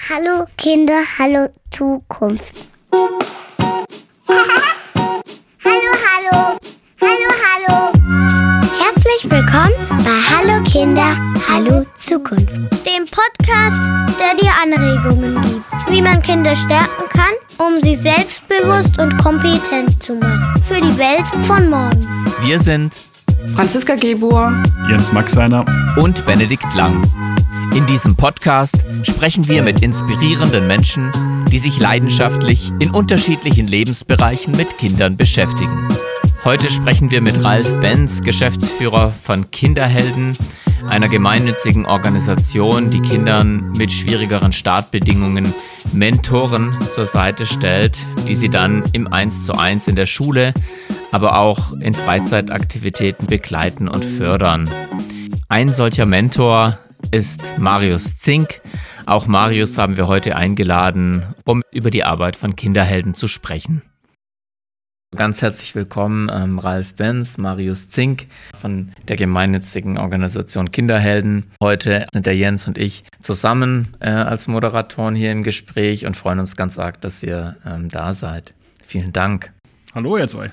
Hallo Kinder, hallo Zukunft. hallo, hallo, hallo, hallo. Herzlich willkommen bei Hallo Kinder, hallo Zukunft. Dem Podcast, der dir Anregungen gibt, wie man Kinder stärken kann, um sie selbstbewusst und kompetent zu machen. Für die Welt von morgen. Wir sind Franziska Gebur, Jens Maxeiner und Benedikt Lang. In diesem Podcast sprechen wir mit inspirierenden Menschen, die sich leidenschaftlich in unterschiedlichen Lebensbereichen mit Kindern beschäftigen. Heute sprechen wir mit Ralf Benz, Geschäftsführer von Kinderhelden, einer gemeinnützigen Organisation, die Kindern mit schwierigeren Startbedingungen Mentoren zur Seite stellt, die sie dann im 1 zu 1 in der Schule, aber auch in Freizeitaktivitäten begleiten und fördern. Ein solcher Mentor ist Marius Zink. Auch Marius haben wir heute eingeladen, um über die Arbeit von Kinderhelden zu sprechen. Ganz herzlich willkommen, ähm, Ralf Benz, Marius Zink von der gemeinnützigen Organisation Kinderhelden. Heute sind der Jens und ich zusammen äh, als Moderatoren hier im Gespräch und freuen uns ganz arg, dass ihr ähm, da seid. Vielen Dank. Hallo ihr zwei.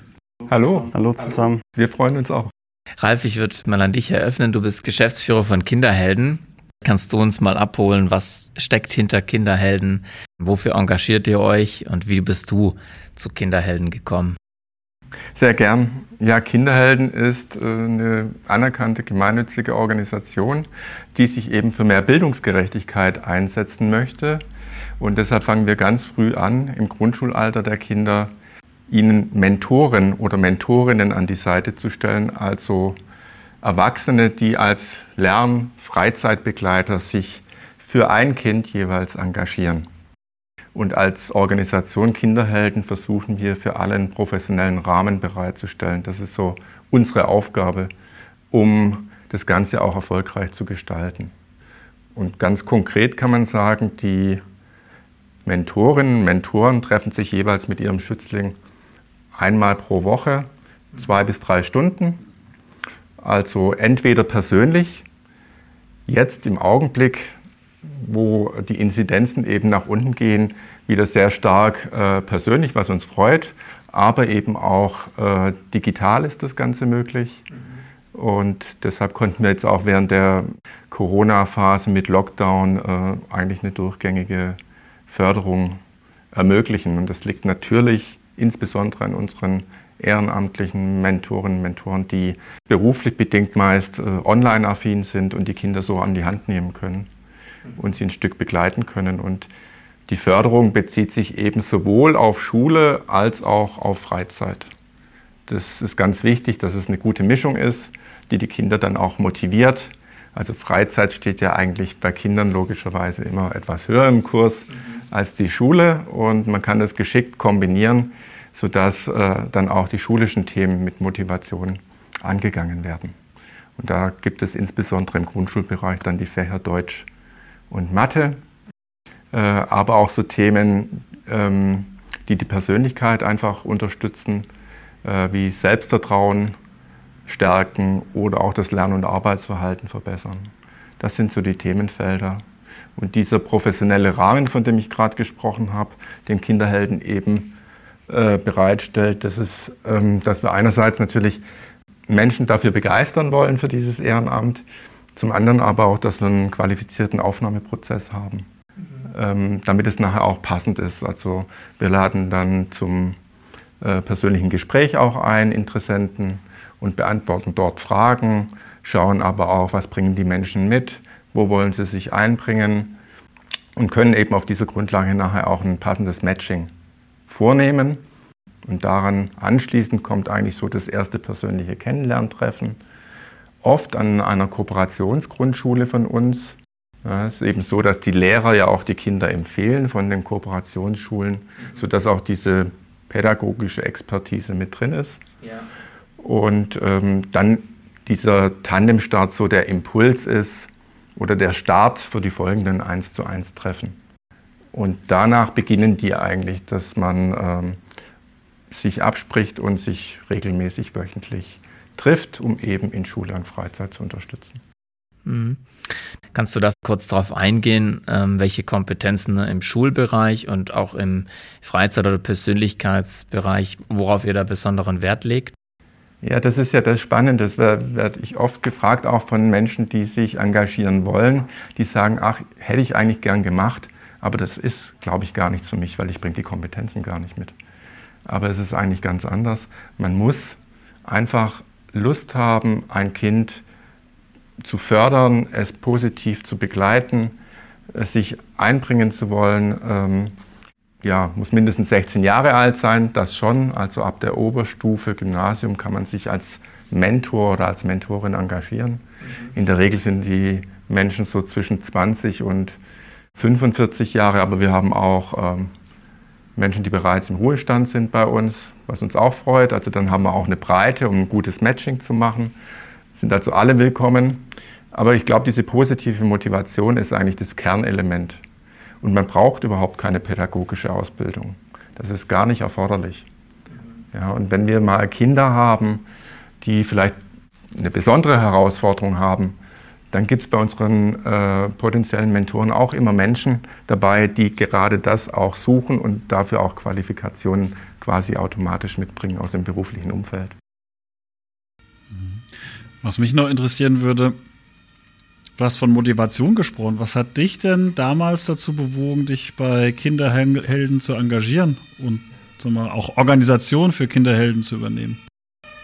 Hallo. Hallo zusammen. Wir freuen uns auch. Ralf, ich würde mal an dich eröffnen. Du bist Geschäftsführer von Kinderhelden. Kannst du uns mal abholen, was steckt hinter Kinderhelden? Wofür engagiert ihr euch und wie bist du zu Kinderhelden gekommen? Sehr gern. Ja, Kinderhelden ist äh, eine anerkannte gemeinnützige Organisation, die sich eben für mehr Bildungsgerechtigkeit einsetzen möchte. Und deshalb fangen wir ganz früh an, im Grundschulalter der Kinder, ihnen Mentoren oder Mentorinnen an die Seite zu stellen, also Erwachsene, die als Lern-Freizeitbegleiter sich für ein Kind jeweils engagieren. Und als Organisation Kinderhelden versuchen wir für alle einen professionellen Rahmen bereitzustellen. Das ist so unsere Aufgabe, um das Ganze auch erfolgreich zu gestalten. Und ganz konkret kann man sagen, die Mentorinnen und Mentoren treffen sich jeweils mit ihrem Schützling einmal pro Woche, zwei bis drei Stunden. Also entweder persönlich, jetzt im Augenblick wo die Inzidenzen eben nach unten gehen, wieder sehr stark äh, persönlich, was uns freut, aber eben auch äh, digital ist das Ganze möglich. Und deshalb konnten wir jetzt auch während der Corona-Phase mit Lockdown äh, eigentlich eine durchgängige Förderung ermöglichen. Und das liegt natürlich insbesondere an unseren ehrenamtlichen Mentorinnen und Mentoren, die beruflich bedingt meist äh, online-affin sind und die Kinder so an die Hand nehmen können und sie ein Stück begleiten können. Und die Förderung bezieht sich eben sowohl auf Schule als auch auf Freizeit. Das ist ganz wichtig, dass es eine gute Mischung ist, die die Kinder dann auch motiviert. Also Freizeit steht ja eigentlich bei Kindern logischerweise immer etwas höher im Kurs mhm. als die Schule und man kann das geschickt kombinieren, sodass äh, dann auch die schulischen Themen mit Motivation angegangen werden. Und da gibt es insbesondere im Grundschulbereich dann die Fächer Deutsch, und Mathe, äh, aber auch so Themen, ähm, die die Persönlichkeit einfach unterstützen, äh, wie Selbstvertrauen stärken oder auch das Lern- und Arbeitsverhalten verbessern. Das sind so die Themenfelder. Und dieser professionelle Rahmen, von dem ich gerade gesprochen habe, den Kinderhelden eben äh, bereitstellt, das ist, ähm, dass wir einerseits natürlich Menschen dafür begeistern wollen für dieses Ehrenamt, zum anderen aber auch, dass wir einen qualifizierten Aufnahmeprozess haben, mhm. ähm, damit es nachher auch passend ist. Also wir laden dann zum äh, persönlichen Gespräch auch ein, Interessenten, und beantworten dort Fragen, schauen aber auch, was bringen die Menschen mit, wo wollen sie sich einbringen und können eben auf dieser Grundlage nachher auch ein passendes Matching vornehmen. Und daran anschließend kommt eigentlich so das erste persönliche Kennenlerntreffen oft an einer Kooperationsgrundschule von uns. Es ist eben so, dass die Lehrer ja auch die Kinder empfehlen von den Kooperationsschulen, sodass auch diese pädagogische Expertise mit drin ist. Ja. Und ähm, dann dieser Tandemstart so der Impuls ist oder der Start für die folgenden 1 zu 1 Treffen. Und danach beginnen die eigentlich, dass man ähm, sich abspricht und sich regelmäßig wöchentlich trifft, um eben in Schule und Freizeit zu unterstützen. Mhm. Kannst du da kurz darauf eingehen, ähm, welche Kompetenzen im Schulbereich und auch im Freizeit- oder Persönlichkeitsbereich, worauf ihr da besonderen Wert legt? Ja, das ist ja das Spannende. Das werde ich oft gefragt, auch von Menschen, die sich engagieren wollen, die sagen, ach, hätte ich eigentlich gern gemacht, aber das ist, glaube ich, gar nichts für mich, weil ich bringe die Kompetenzen gar nicht mit. Aber es ist eigentlich ganz anders. Man muss einfach Lust haben, ein Kind zu fördern, es positiv zu begleiten, es sich einbringen zu wollen. Ähm, ja, muss mindestens 16 Jahre alt sein, das schon. Also ab der Oberstufe Gymnasium kann man sich als Mentor oder als Mentorin engagieren. In der Regel sind die Menschen so zwischen 20 und 45 Jahre, aber wir haben auch ähm, Menschen, die bereits im Ruhestand sind bei uns, was uns auch freut. Also dann haben wir auch eine Breite, um ein gutes Matching zu machen. Sind also alle willkommen. Aber ich glaube, diese positive Motivation ist eigentlich das Kernelement und man braucht überhaupt keine pädagogische Ausbildung. Das ist gar nicht erforderlich. Ja, und wenn wir mal Kinder haben, die vielleicht eine besondere Herausforderung haben, dann gibt es bei unseren äh, potenziellen Mentoren auch immer Menschen dabei, die gerade das auch suchen und dafür auch Qualifikationen quasi automatisch mitbringen aus dem beruflichen Umfeld. Was mich noch interessieren würde, Du hast von Motivation gesprochen. Was hat dich denn damals dazu bewogen, dich bei Kinderhelden zu engagieren und mal, auch Organisation für Kinderhelden zu übernehmen?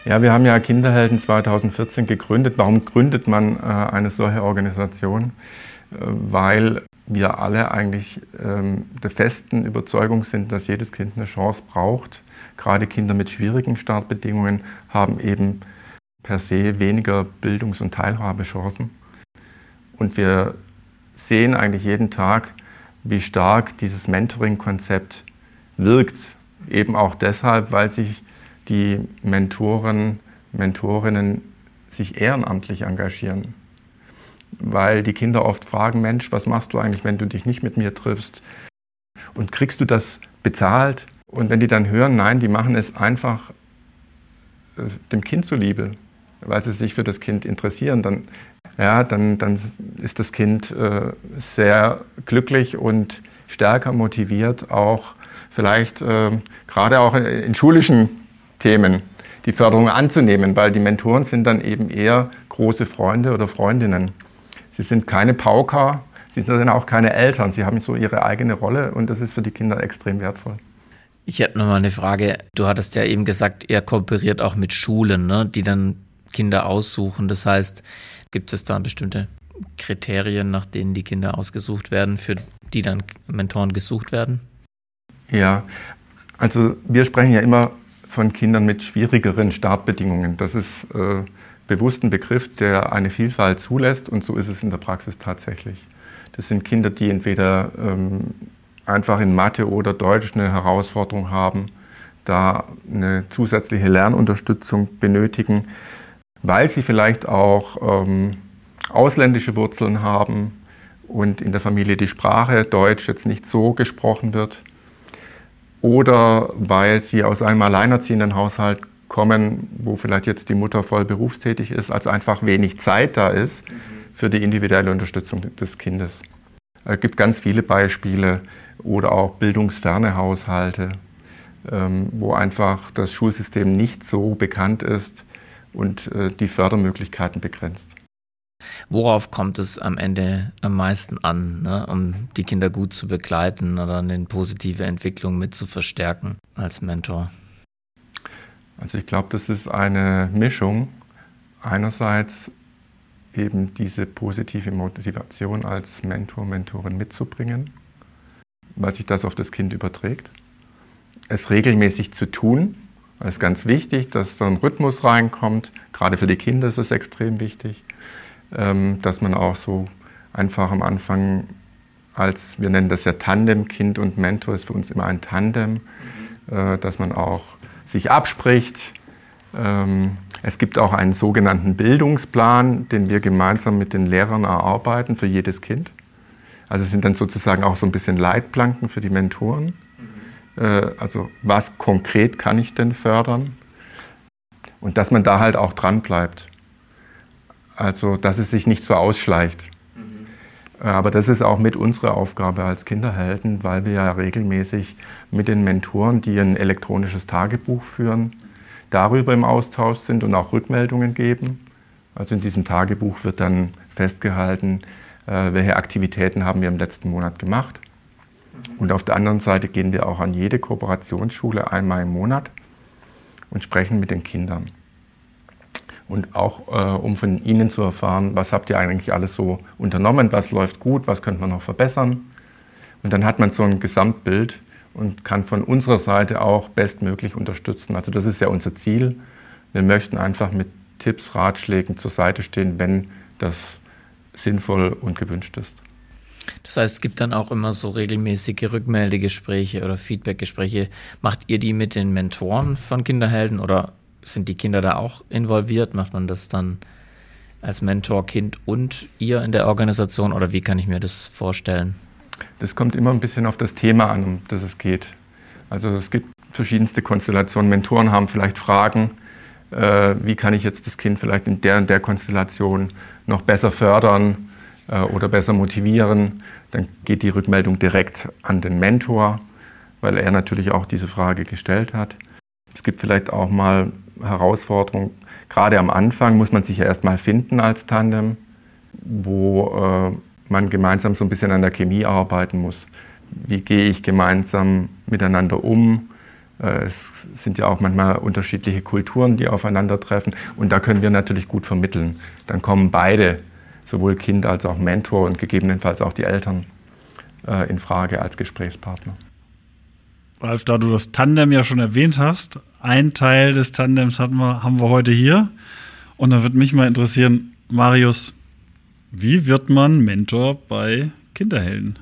Ja, wir haben ja Kinderhelden 2014 gegründet. Warum gründet man äh, eine solche Organisation? Äh, weil wir alle eigentlich ähm, der festen Überzeugung sind, dass jedes Kind eine Chance braucht. Gerade Kinder mit schwierigen Startbedingungen haben eben per se weniger Bildungs- und Teilhabechancen. Und wir sehen eigentlich jeden Tag, wie stark dieses Mentoring-Konzept wirkt. Eben auch deshalb, weil sich die Mentoren, Mentorinnen sich ehrenamtlich engagieren. Weil die Kinder oft fragen, Mensch, was machst du eigentlich, wenn du dich nicht mit mir triffst? Und kriegst du das bezahlt? Und wenn die dann hören, nein, die machen es einfach äh, dem Kind zuliebe, weil sie sich für das Kind interessieren, dann ja, dann, dann ist das Kind äh, sehr glücklich und stärker motiviert, auch vielleicht äh, gerade auch in, in schulischen Themen die Förderung anzunehmen, weil die Mentoren sind dann eben eher große Freunde oder Freundinnen. Sie sind keine Pauker, sie sind auch keine Eltern, sie haben so ihre eigene Rolle und das ist für die Kinder extrem wertvoll. Ich hätte noch mal eine Frage. Du hattest ja eben gesagt, ihr kooperiert auch mit Schulen, ne, die dann Kinder aussuchen. Das heißt, Gibt es da bestimmte Kriterien, nach denen die Kinder ausgesucht werden, für die dann Mentoren gesucht werden? Ja, also wir sprechen ja immer von Kindern mit schwierigeren Startbedingungen. Das ist äh, bewusst ein Begriff, der eine Vielfalt zulässt und so ist es in der Praxis tatsächlich. Das sind Kinder, die entweder ähm, einfach in Mathe oder Deutsch eine Herausforderung haben, da eine zusätzliche Lernunterstützung benötigen weil sie vielleicht auch ähm, ausländische Wurzeln haben und in der Familie die Sprache Deutsch jetzt nicht so gesprochen wird. Oder weil sie aus einem alleinerziehenden Haushalt kommen, wo vielleicht jetzt die Mutter voll berufstätig ist, also einfach wenig Zeit da ist für die individuelle Unterstützung des Kindes. Es gibt ganz viele Beispiele oder auch bildungsferne Haushalte, ähm, wo einfach das Schulsystem nicht so bekannt ist, und äh, die Fördermöglichkeiten begrenzt. Worauf kommt es am Ende am meisten an, ne, um die Kinder gut zu begleiten oder eine positive Entwicklung mit zu verstärken als Mentor? Also ich glaube, das ist eine Mischung. Einerseits eben diese positive Motivation als Mentor, Mentorin mitzubringen, weil sich das auf das Kind überträgt. Es regelmäßig zu tun, ist ganz wichtig, dass so ein Rhythmus reinkommt. Gerade für die Kinder ist es extrem wichtig, dass man auch so einfach am Anfang als, wir nennen das ja Tandem, Kind und Mentor ist für uns immer ein Tandem, mhm. dass man auch sich abspricht. Ähm, es gibt auch einen sogenannten Bildungsplan, den wir gemeinsam mit den Lehrern erarbeiten für jedes Kind. Also sind dann sozusagen auch so ein bisschen Leitplanken für die Mentoren. Äh, also was konkret kann ich denn fördern? Und dass man da halt auch dran bleibt. Also, dass es sich nicht so ausschleicht. Mhm. Aber das ist auch mit unserer Aufgabe als Kinderhelden, weil wir ja regelmäßig mit den Mentoren, die ein elektronisches Tagebuch führen, darüber im Austausch sind und auch Rückmeldungen geben. Also in diesem Tagebuch wird dann festgehalten, äh, welche Aktivitäten haben wir im letzten Monat gemacht. Und auf der anderen Seite gehen wir auch an jede Kooperationsschule einmal im Monat und sprechen mit den Kindern und auch äh, um von Ihnen zu erfahren, was habt ihr eigentlich alles so unternommen, was läuft gut, was könnte man noch verbessern. Und dann hat man so ein Gesamtbild und kann von unserer Seite auch bestmöglich unterstützen. Also das ist ja unser Ziel. Wir möchten einfach mit Tipps, Ratschlägen zur Seite stehen, wenn das sinnvoll und gewünscht ist. Das heißt, es gibt dann auch immer so regelmäßige Rückmeldegespräche oder Feedbackgespräche. Macht ihr die mit den Mentoren von Kinderhelden oder sind die Kinder da auch involviert? Macht man das dann als Mentor, Kind und ihr in der Organisation oder wie kann ich mir das vorstellen? Das kommt immer ein bisschen auf das Thema an, um das es geht. Also es gibt verschiedenste Konstellationen. Mentoren haben vielleicht Fragen, äh, wie kann ich jetzt das Kind vielleicht in der und der Konstellation noch besser fördern äh, oder besser motivieren. Dann geht die Rückmeldung direkt an den Mentor, weil er natürlich auch diese Frage gestellt hat. Es gibt vielleicht auch mal Herausforderung. Gerade am Anfang muss man sich ja erstmal finden als Tandem, wo äh, man gemeinsam so ein bisschen an der Chemie arbeiten muss. Wie gehe ich gemeinsam miteinander um? Äh, es sind ja auch manchmal unterschiedliche Kulturen, die aufeinandertreffen. Und da können wir natürlich gut vermitteln. Dann kommen beide, sowohl Kind als auch Mentor und gegebenenfalls auch die Eltern, äh, in Frage als Gesprächspartner. Ralf, da du das Tandem ja schon erwähnt hast, ein Teil des Tandems hatten wir, haben wir heute hier. Und da würde mich mal interessieren, Marius, wie wird man Mentor bei Kinderhelden?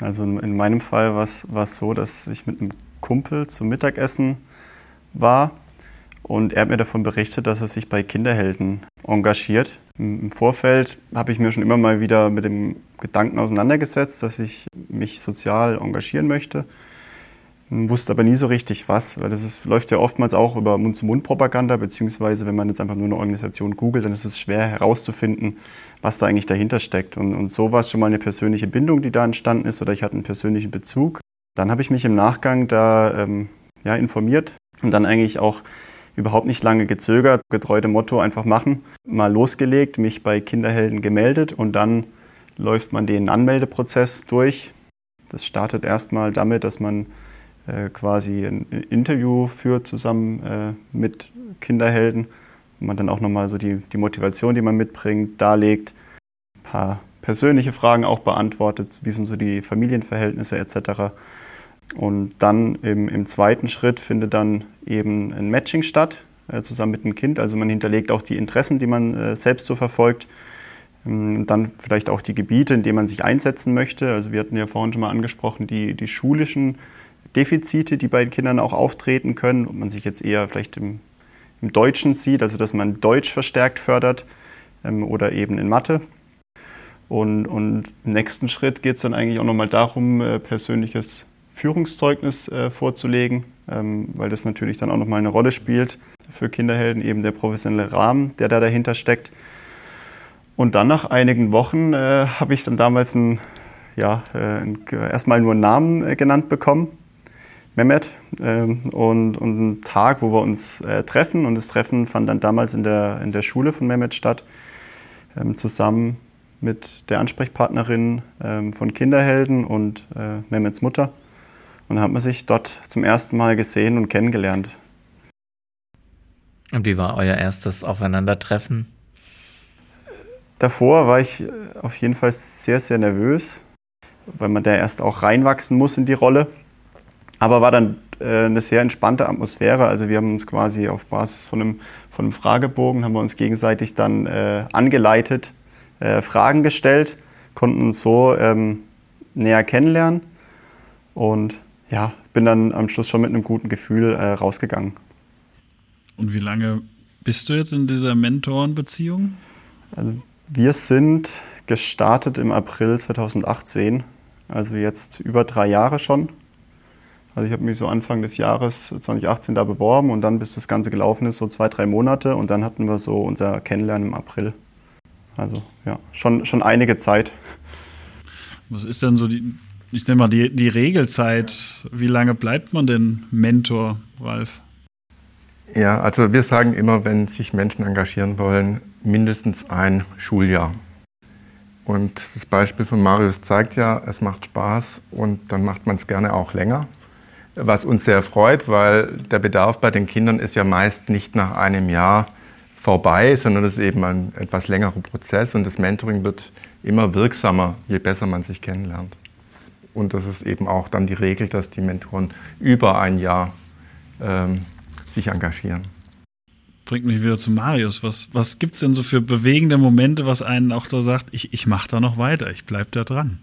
Also in meinem Fall war es so, dass ich mit einem Kumpel zum Mittagessen war und er hat mir davon berichtet, dass er sich bei Kinderhelden engagiert. Im Vorfeld habe ich mir schon immer mal wieder mit dem Gedanken auseinandergesetzt, dass ich mich sozial engagieren möchte wusste aber nie so richtig was, weil das ist, läuft ja oftmals auch über Mund-zu-Mund-Propaganda, beziehungsweise wenn man jetzt einfach nur eine Organisation googelt, dann ist es schwer herauszufinden, was da eigentlich dahinter steckt. Und, und so war es schon mal eine persönliche Bindung, die da entstanden ist, oder ich hatte einen persönlichen Bezug. Dann habe ich mich im Nachgang da ähm, ja, informiert und dann eigentlich auch überhaupt nicht lange gezögert, getreu dem Motto einfach machen, mal losgelegt, mich bei Kinderhelden gemeldet und dann läuft man den Anmeldeprozess durch. Das startet erstmal damit, dass man quasi ein Interview führt zusammen äh, mit Kinderhelden, wo man dann auch nochmal so die, die Motivation, die man mitbringt, darlegt, ein paar persönliche Fragen auch beantwortet, wie sind so die Familienverhältnisse etc. Und dann im, im zweiten Schritt findet dann eben ein Matching statt, äh, zusammen mit dem Kind. Also man hinterlegt auch die Interessen, die man äh, selbst so verfolgt. Ähm, dann vielleicht auch die Gebiete, in denen man sich einsetzen möchte. Also wir hatten ja vorhin schon mal angesprochen, die, die schulischen Defizite, die bei den Kindern auch auftreten können, ob man sich jetzt eher vielleicht im, im Deutschen sieht, also dass man Deutsch verstärkt fördert ähm, oder eben in Mathe. Und, und im nächsten Schritt geht es dann eigentlich auch nochmal darum, äh, persönliches Führungszeugnis äh, vorzulegen, ähm, weil das natürlich dann auch nochmal eine Rolle spielt für Kinderhelden, eben der professionelle Rahmen, der da dahinter steckt. Und dann nach einigen Wochen äh, habe ich dann damals ein, ja, äh, erstmal nur einen Namen äh, genannt bekommen Mehmet ähm, und, und einen Tag, wo wir uns äh, treffen. Und das Treffen fand dann damals in der, in der Schule von Mehmet statt, ähm, zusammen mit der Ansprechpartnerin ähm, von Kinderhelden und äh, Mehmets Mutter. Und dann hat man sich dort zum ersten Mal gesehen und kennengelernt. Und wie war euer erstes Aufeinandertreffen? Davor war ich äh, auf jeden Fall sehr, sehr nervös, weil man da erst auch reinwachsen muss in die Rolle. Aber war dann äh, eine sehr entspannte Atmosphäre. Also wir haben uns quasi auf Basis von einem, von einem Fragebogen, haben wir uns gegenseitig dann äh, angeleitet, äh, Fragen gestellt, konnten uns so ähm, näher kennenlernen und ja, bin dann am Schluss schon mit einem guten Gefühl äh, rausgegangen. Und wie lange bist du jetzt in dieser Mentorenbeziehung? Also wir sind gestartet im April 2018, also jetzt über drei Jahre schon. Also ich habe mich so Anfang des Jahres 2018 da beworben und dann, bis das Ganze gelaufen ist, so zwei, drei Monate und dann hatten wir so unser Kennenlernen im April. Also ja, schon, schon einige Zeit. Was ist denn so die, ich nenne mal die, die Regelzeit? Wie lange bleibt man denn Mentor, Ralf? Ja, also wir sagen immer, wenn sich Menschen engagieren wollen, mindestens ein Schuljahr. Und das Beispiel von Marius zeigt ja, es macht Spaß und dann macht man es gerne auch länger. Was uns sehr freut, weil der Bedarf bei den Kindern ist ja meist nicht nach einem Jahr vorbei, sondern es ist eben ein etwas längerer Prozess und das Mentoring wird immer wirksamer, je besser man sich kennenlernt. Und das ist eben auch dann die Regel, dass die Mentoren über ein Jahr ähm, sich engagieren. Bringt mich wieder zu Marius. Was, was gibt es denn so für bewegende Momente, was einen auch so sagt, ich, ich mache da noch weiter, ich bleibe da dran?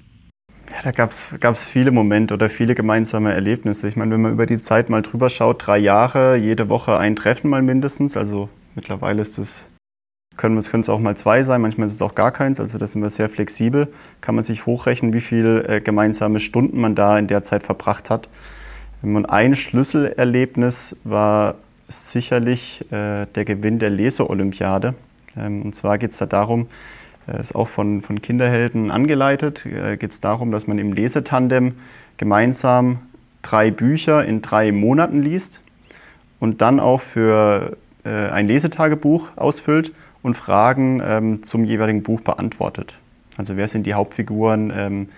Ja, da gab es viele Momente oder viele gemeinsame Erlebnisse. Ich meine, wenn man über die Zeit mal drüber schaut, drei Jahre, jede Woche ein Treffen mal mindestens. Also mittlerweile ist es können es auch mal zwei sein, manchmal ist es auch gar keins, also da sind wir sehr flexibel. Kann man sich hochrechnen, wie viele äh, gemeinsame Stunden man da in der Zeit verbracht hat. Und ein Schlüsselerlebnis war sicherlich äh, der Gewinn der Leseolympiade. Ähm, und zwar geht es da darum, ist auch von, von Kinderhelden angeleitet, äh, geht es darum, dass man im Lesetandem gemeinsam drei Bücher in drei Monaten liest und dann auch für äh, ein Lesetagebuch ausfüllt und Fragen ähm, zum jeweiligen Buch beantwortet. Also wer sind die Hauptfiguren, ähm,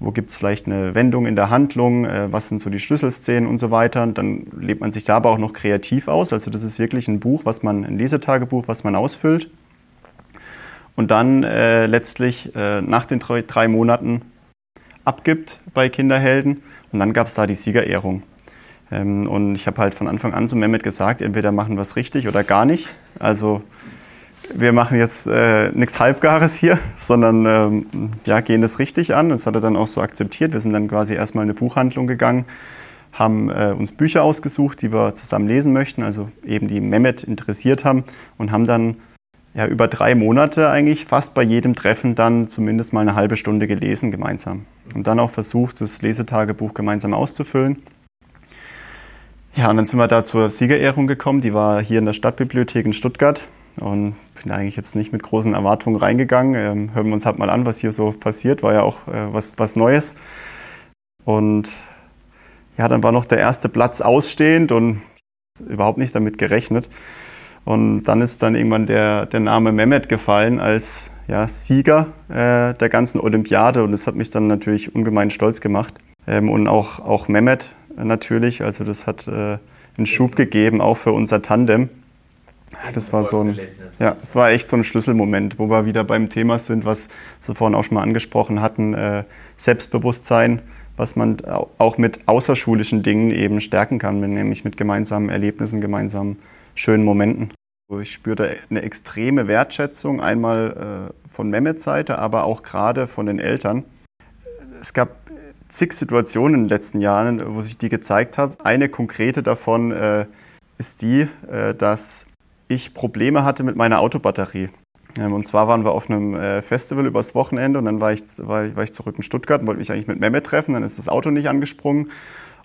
wo gibt es vielleicht eine Wendung in der Handlung, äh, was sind so die Schlüsselszenen und so weiter. Und dann lebt man sich da aber auch noch kreativ aus. Also das ist wirklich ein Buch, was man, ein Lesetagebuch, was man ausfüllt. Und dann äh, letztlich äh, nach den drei, drei Monaten abgibt bei Kinderhelden. Und dann gab es da die Siegerehrung. Ähm, und ich habe halt von Anfang an zu Mehmet gesagt, entweder machen wir es richtig oder gar nicht. Also wir machen jetzt äh, nichts Halbgares hier, sondern ähm, ja, gehen das richtig an. Das hat er dann auch so akzeptiert. Wir sind dann quasi erstmal in eine Buchhandlung gegangen, haben äh, uns Bücher ausgesucht, die wir zusammen lesen möchten, also eben die Mehmet interessiert haben und haben dann ja, über drei Monate eigentlich fast bei jedem Treffen dann zumindest mal eine halbe Stunde gelesen gemeinsam. Und dann auch versucht, das Lesetagebuch gemeinsam auszufüllen. Ja, und dann sind wir da zur Siegerehrung gekommen. Die war hier in der Stadtbibliothek in Stuttgart. Und bin eigentlich jetzt nicht mit großen Erwartungen reingegangen. Ähm, hören wir uns halt mal an, was hier so passiert. War ja auch äh, was, was Neues. Und ja, dann war noch der erste Platz ausstehend und überhaupt nicht damit gerechnet. Und dann ist dann irgendwann der, der Name Mehmet gefallen als ja, Sieger äh, der ganzen Olympiade. Und das hat mich dann natürlich ungemein stolz gemacht. Ähm, und auch, auch Mehmet natürlich. Also das hat äh, einen Schub gegeben, auch für unser Tandem. Das war so ein, ja, es war echt so ein Schlüsselmoment, wo wir wieder beim Thema sind, was wir vorhin auch schon mal angesprochen hatten, äh, Selbstbewusstsein, was man auch mit außerschulischen Dingen eben stärken kann, nämlich mit gemeinsamen Erlebnissen, gemeinsamen schönen Momenten. Ich spürte eine extreme Wertschätzung, einmal äh, von Mehmets Seite, aber auch gerade von den Eltern. Es gab zig Situationen in den letzten Jahren, wo sich die gezeigt haben. Eine konkrete davon äh, ist die, äh, dass ich Probleme hatte mit meiner Autobatterie. Ähm, und zwar waren wir auf einem äh, Festival übers Wochenende und dann war ich, war, war ich zurück in Stuttgart und wollte mich eigentlich mit Mehmet treffen. Dann ist das Auto nicht angesprungen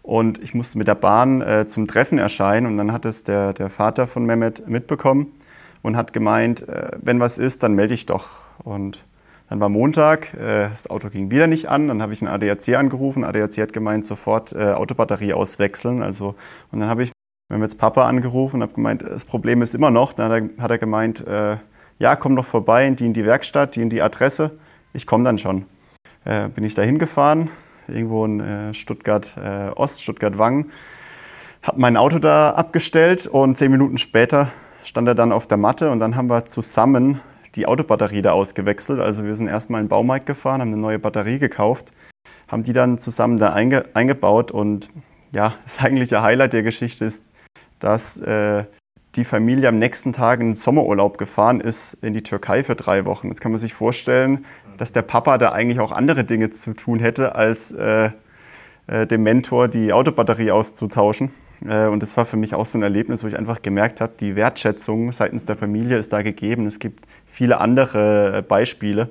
und ich musste mit der Bahn äh, zum Treffen erscheinen. Und dann hat es der, der Vater von Mehmet mitbekommen und hat gemeint, äh, wenn was ist, dann melde ich doch. Und dann war Montag, äh, das Auto ging wieder nicht an. Dann habe ich einen ADAC angerufen. ADAC hat gemeint, sofort äh, Autobatterie auswechseln. Also, und dann habe ich jetzt Papa angerufen und habe gemeint, das Problem ist immer noch. Dann hat er, hat er gemeint, äh, ja, komm doch vorbei die in die Werkstatt, die in die Adresse. Ich komme dann schon. Äh, bin ich da hingefahren, irgendwo in äh, Stuttgart äh, Ost, Stuttgart Wangen. Habe mein Auto da abgestellt und zehn Minuten später stand er dann auf der Matte und dann haben wir zusammen die Autobatterie da ausgewechselt. Also wir sind erstmal in den Baumarkt gefahren, haben eine neue Batterie gekauft, haben die dann zusammen da einge eingebaut und ja, das eigentliche Highlight der Geschichte ist, dass äh, die Familie am nächsten Tag in den Sommerurlaub gefahren ist in die Türkei für drei Wochen. Jetzt kann man sich vorstellen, dass der Papa da eigentlich auch andere Dinge zu tun hätte, als äh, äh, dem Mentor die Autobatterie auszutauschen. Äh, und das war für mich auch so ein Erlebnis, wo ich einfach gemerkt habe, die Wertschätzung seitens der Familie ist da gegeben. Es gibt viele andere äh, Beispiele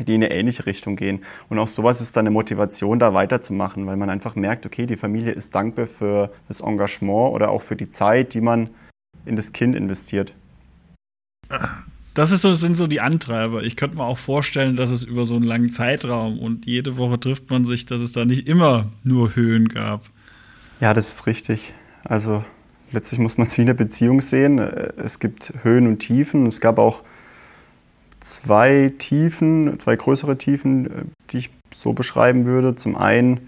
die in eine ähnliche Richtung gehen. Und auch sowas ist dann eine Motivation, da weiterzumachen, weil man einfach merkt, okay, die Familie ist dankbar für das Engagement oder auch für die Zeit, die man in das Kind investiert. das so, sind so die Antreiber. Ich könnte mir auch vorstellen, dass es über so einen langen Zeitraum und jede Woche trifft man sich, dass es da nicht immer nur Höhen gab. Ja, das ist richtig. Also letztlich muss man es wie eine Beziehung sehen. Es gibt Höhen und Tiefen. Es gab auch zwei Tiefen, zwei größere Tiefen, die ich so beschreiben würde. Zum einen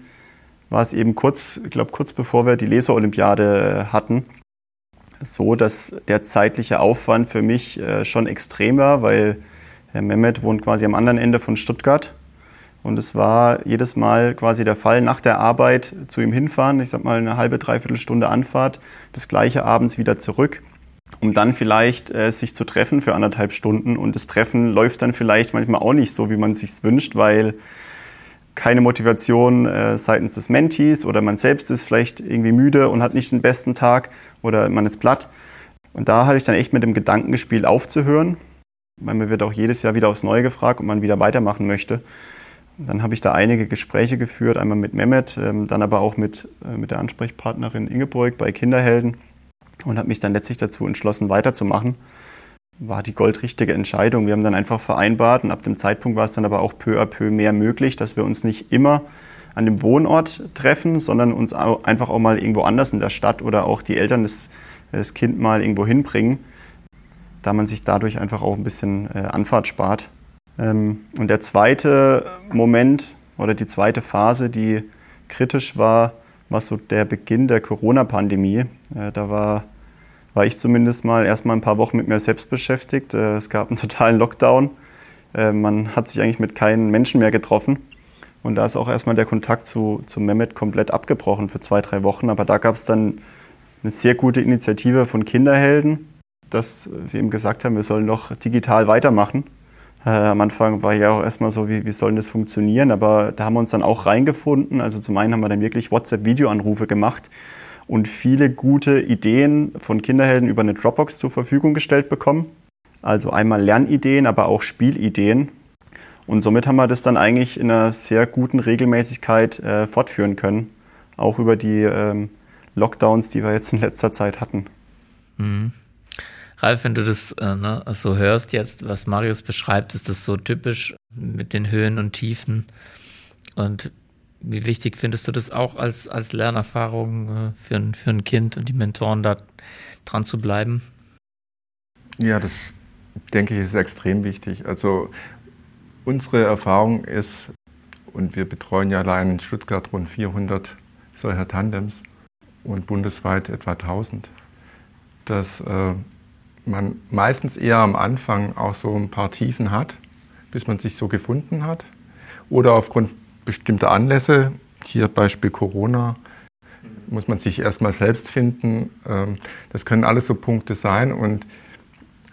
war es eben kurz, ich glaube kurz bevor wir die Laser-Olympiade hatten, so, dass der zeitliche Aufwand für mich äh, schon extrem war, weil Herr Mehmet wohnt quasi am anderen Ende von Stuttgart. Und es war jedes Mal quasi der Fall, nach der Arbeit zu ihm hinfahren, ich sag mal eine halbe, dreiviertel Stunde Anfahrt, das gleiche abends wieder zurück, um dann vielleicht äh, sich zu treffen für anderthalb Stunden. Und das Treffen läuft dann vielleicht manchmal auch nicht so, wie man es sich wünscht, weil keine Motivation äh, seitens des Mentees oder man selbst ist vielleicht irgendwie müde und hat nicht den besten Tag oder man ist platt. Und da hatte ich dann echt mit dem Gedanken gespielt, aufzuhören, weil mir wird auch jedes Jahr wieder aufs Neue gefragt, ob man wieder weitermachen möchte. Dann habe ich da einige Gespräche geführt, einmal mit Mehmet, ähm, dann aber auch mit, äh, mit der Ansprechpartnerin Ingeborg bei Kinderhelden und habe mich dann letztlich dazu entschlossen, weiterzumachen war die goldrichtige Entscheidung. Wir haben dann einfach vereinbart und ab dem Zeitpunkt war es dann aber auch peu à peu mehr möglich, dass wir uns nicht immer an dem Wohnort treffen, sondern uns einfach auch mal irgendwo anders in der Stadt oder auch die Eltern das, das Kind mal irgendwo hinbringen, da man sich dadurch einfach auch ein bisschen äh, Anfahrt spart. Ähm, und der zweite Moment oder die zweite Phase, die kritisch war, war so der Beginn der Corona-Pandemie. Äh, da war war ich zumindest mal erstmal ein paar Wochen mit mir selbst beschäftigt. Äh, es gab einen totalen Lockdown. Äh, man hat sich eigentlich mit keinen Menschen mehr getroffen. Und da ist auch erstmal der Kontakt zu, zu Mehmet komplett abgebrochen für zwei, drei Wochen. Aber da gab es dann eine sehr gute Initiative von Kinderhelden, dass sie eben gesagt haben, wir sollen doch digital weitermachen. Äh, am Anfang war ja auch erstmal so, wie, wie soll das funktionieren? Aber da haben wir uns dann auch reingefunden. Also zum einen haben wir dann wirklich WhatsApp-Videoanrufe gemacht und viele gute Ideen von Kinderhelden über eine Dropbox zur Verfügung gestellt bekommen. Also einmal Lernideen, aber auch Spielideen. Und somit haben wir das dann eigentlich in einer sehr guten Regelmäßigkeit äh, fortführen können. Auch über die ähm, Lockdowns, die wir jetzt in letzter Zeit hatten. Mhm. Ralf, wenn du das äh, ne, so hörst jetzt, was Marius beschreibt, ist das so typisch mit den Höhen und Tiefen. Und wie wichtig findest du das auch als, als Lernerfahrung äh, für, ein, für ein Kind und die Mentoren da dran zu bleiben? Ja, das denke ich ist extrem wichtig. Also unsere Erfahrung ist, und wir betreuen ja allein in Stuttgart rund 400 solcher Tandems und bundesweit etwa 1000, dass äh, man meistens eher am Anfang auch so ein paar Tiefen hat, bis man sich so gefunden hat. Oder aufgrund bestimmte Anlässe, hier Beispiel Corona, muss man sich erstmal selbst finden. Ähm, das können alles so Punkte sein. Und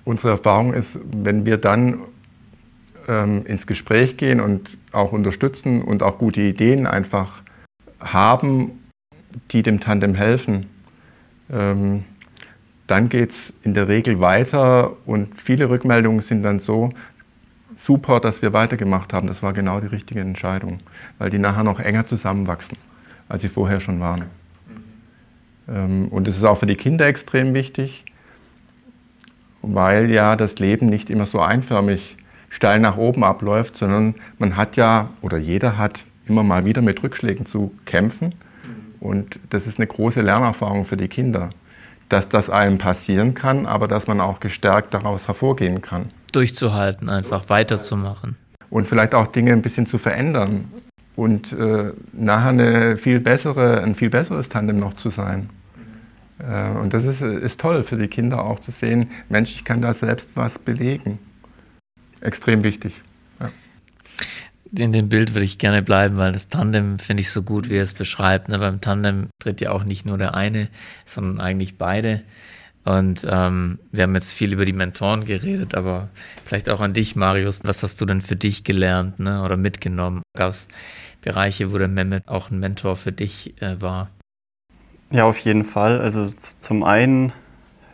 unsere Erfahrung ist, wenn wir dann ähm, ins Gespräch gehen und auch unterstützen und auch gute Ideen einfach haben, die dem Tandem helfen, ähm, dann geht es in der Regel weiter und viele Rückmeldungen sind dann so, super, dass wir weitergemacht haben. Das war genau die richtige Entscheidung, weil die nachher noch enger zusammenwachsen, als sie vorher schon waren. Mhm. Und es ist auch für die Kinder extrem wichtig, weil ja das Leben nicht immer so einförmig steil nach oben abläuft, sondern man hat ja, oder jeder hat immer mal wieder mit Rückschlägen zu kämpfen. Und das ist eine große Lernerfahrung für die Kinder, dass das einem passieren kann, aber dass man auch gestärkt daraus hervorgehen kann durchzuhalten, einfach weiterzumachen. Und vielleicht auch Dinge ein bisschen zu verändern und äh, nachher eine viel bessere, ein viel besseres Tandem noch zu sein. Äh, und das ist, ist toll für die Kinder auch zu sehen, Mensch, ich kann da selbst was bewegen. Extrem wichtig. Ja. In dem Bild würde ich gerne bleiben, weil das Tandem finde ich so gut, wie er es beschreibt. Ne? Beim Tandem tritt ja auch nicht nur der eine, sondern eigentlich beide. Und ähm, wir haben jetzt viel über die Mentoren geredet, aber vielleicht auch an dich, Marius. Was hast du denn für dich gelernt ne, oder mitgenommen? Gab es Bereiche, wo der Mehmet auch ein Mentor für dich äh, war? Ja, auf jeden Fall. Also zum einen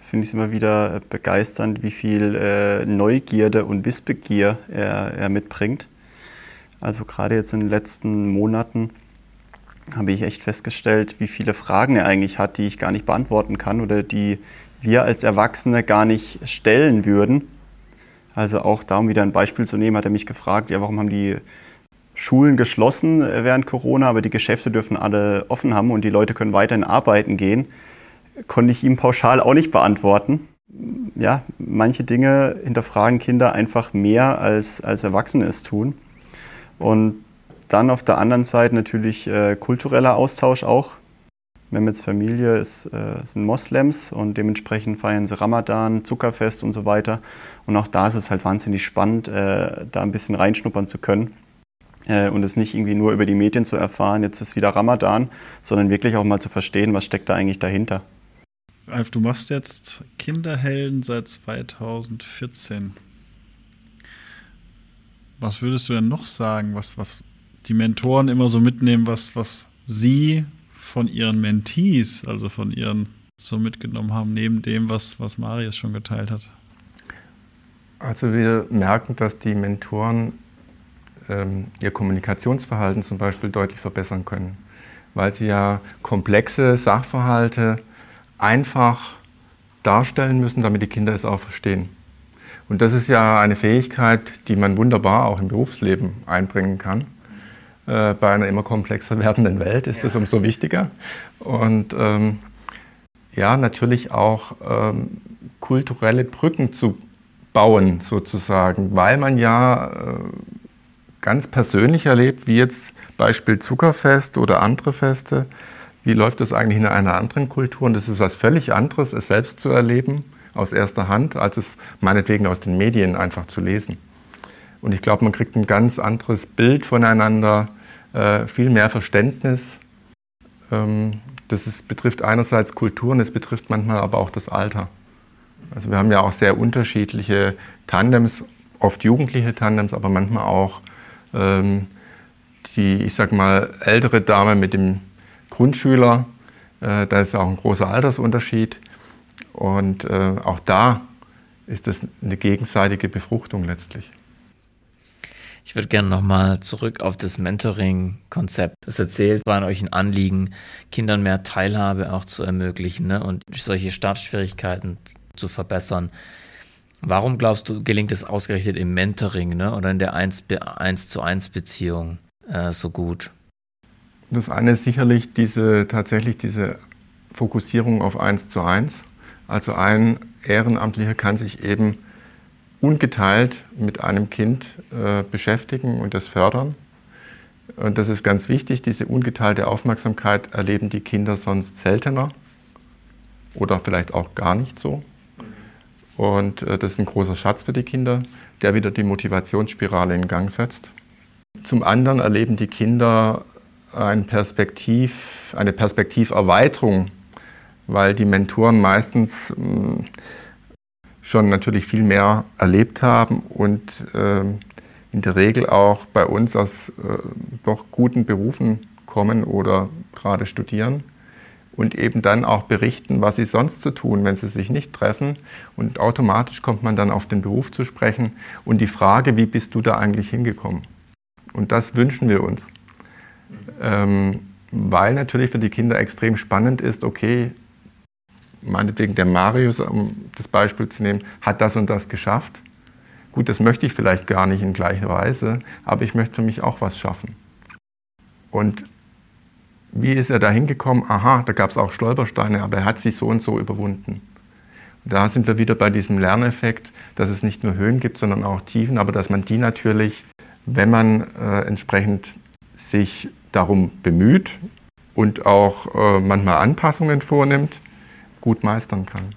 finde ich es immer wieder begeisternd, wie viel äh, Neugierde und Wissbegier er, er mitbringt. Also gerade jetzt in den letzten Monaten habe ich echt festgestellt, wie viele Fragen er eigentlich hat, die ich gar nicht beantworten kann oder die wir als Erwachsene gar nicht stellen würden. Also auch da, um wieder ein Beispiel zu nehmen, hat er mich gefragt, ja, warum haben die Schulen geschlossen während Corona, aber die Geschäfte dürfen alle offen haben und die Leute können weiterhin arbeiten gehen, konnte ich ihm pauschal auch nicht beantworten. Ja, manche Dinge hinterfragen Kinder einfach mehr, als, als Erwachsene es tun. Und dann auf der anderen Seite natürlich äh, kultureller Austausch auch. Mehmets Familie ist, äh, sind Moslems und dementsprechend feiern sie Ramadan, Zuckerfest und so weiter. Und auch da ist es halt wahnsinnig spannend, äh, da ein bisschen reinschnuppern zu können äh, und es nicht irgendwie nur über die Medien zu erfahren, jetzt ist wieder Ramadan, sondern wirklich auch mal zu verstehen, was steckt da eigentlich dahinter. Ralf, du machst jetzt Kinderhelden seit 2014. Was würdest du denn noch sagen, was, was die Mentoren immer so mitnehmen, was, was sie von ihren Mentees, also von ihren so mitgenommen haben, neben dem, was, was Marius schon geteilt hat? Also wir merken, dass die Mentoren ähm, ihr Kommunikationsverhalten zum Beispiel deutlich verbessern können, weil sie ja komplexe Sachverhalte einfach darstellen müssen, damit die Kinder es auch verstehen. Und das ist ja eine Fähigkeit, die man wunderbar auch im Berufsleben einbringen kann. Äh, bei einer immer komplexer werdenden Welt ist das umso wichtiger. Und ähm, ja, natürlich auch ähm, kulturelle Brücken zu bauen, sozusagen, weil man ja äh, ganz persönlich erlebt, wie jetzt Beispiel Zuckerfest oder andere Feste, wie läuft das eigentlich in einer anderen Kultur? Und das ist was völlig anderes, es selbst zu erleben, aus erster Hand, als es meinetwegen aus den Medien einfach zu lesen. Und ich glaube, man kriegt ein ganz anderes Bild voneinander, äh, viel mehr Verständnis. Ähm, das ist, betrifft einerseits Kulturen, es betrifft manchmal aber auch das Alter. Also wir haben ja auch sehr unterschiedliche Tandems, oft jugendliche Tandems, aber manchmal auch ähm, die, ich sag mal, ältere Dame mit dem Grundschüler. Äh, da ist auch ein großer Altersunterschied. Und äh, auch da ist das eine gegenseitige Befruchtung letztlich. Ich würde gerne nochmal zurück auf das Mentoring-Konzept. Es erzählt, war an euch ein Anliegen, Kindern mehr Teilhabe auch zu ermöglichen ne? und solche Startschwierigkeiten zu verbessern. Warum glaubst du, gelingt es ausgerechnet im Mentoring ne? oder in der 1, 1 zu 1 Beziehung äh, so gut? Das eine ist sicherlich diese, tatsächlich diese Fokussierung auf 1 zu 1. Also ein Ehrenamtlicher kann sich eben ungeteilt mit einem Kind äh, beschäftigen und das fördern. Und das ist ganz wichtig, diese ungeteilte Aufmerksamkeit erleben die Kinder sonst seltener oder vielleicht auch gar nicht so. Und äh, das ist ein großer Schatz für die Kinder, der wieder die Motivationsspirale in Gang setzt. Zum anderen erleben die Kinder ein Perspektiv, eine Perspektiverweiterung, weil die Mentoren meistens hm, schon natürlich viel mehr erlebt haben und äh, in der Regel auch bei uns aus äh, doch guten Berufen kommen oder gerade studieren und eben dann auch berichten, was sie sonst zu tun, wenn sie sich nicht treffen. Und automatisch kommt man dann auf den Beruf zu sprechen und die Frage, wie bist du da eigentlich hingekommen? Und das wünschen wir uns. Ähm, weil natürlich für die Kinder extrem spannend ist, okay, meinetwegen der Marius, um das Beispiel zu nehmen, hat das und das geschafft. Gut, das möchte ich vielleicht gar nicht in gleicher Weise, aber ich möchte für mich auch was schaffen. Und wie ist er da hingekommen? Aha, da gab es auch Stolpersteine, aber er hat sich so und so überwunden. Und da sind wir wieder bei diesem Lerneffekt, dass es nicht nur Höhen gibt, sondern auch Tiefen, aber dass man die natürlich, wenn man äh, entsprechend sich darum bemüht und auch äh, manchmal Anpassungen vornimmt, gut meistern kann.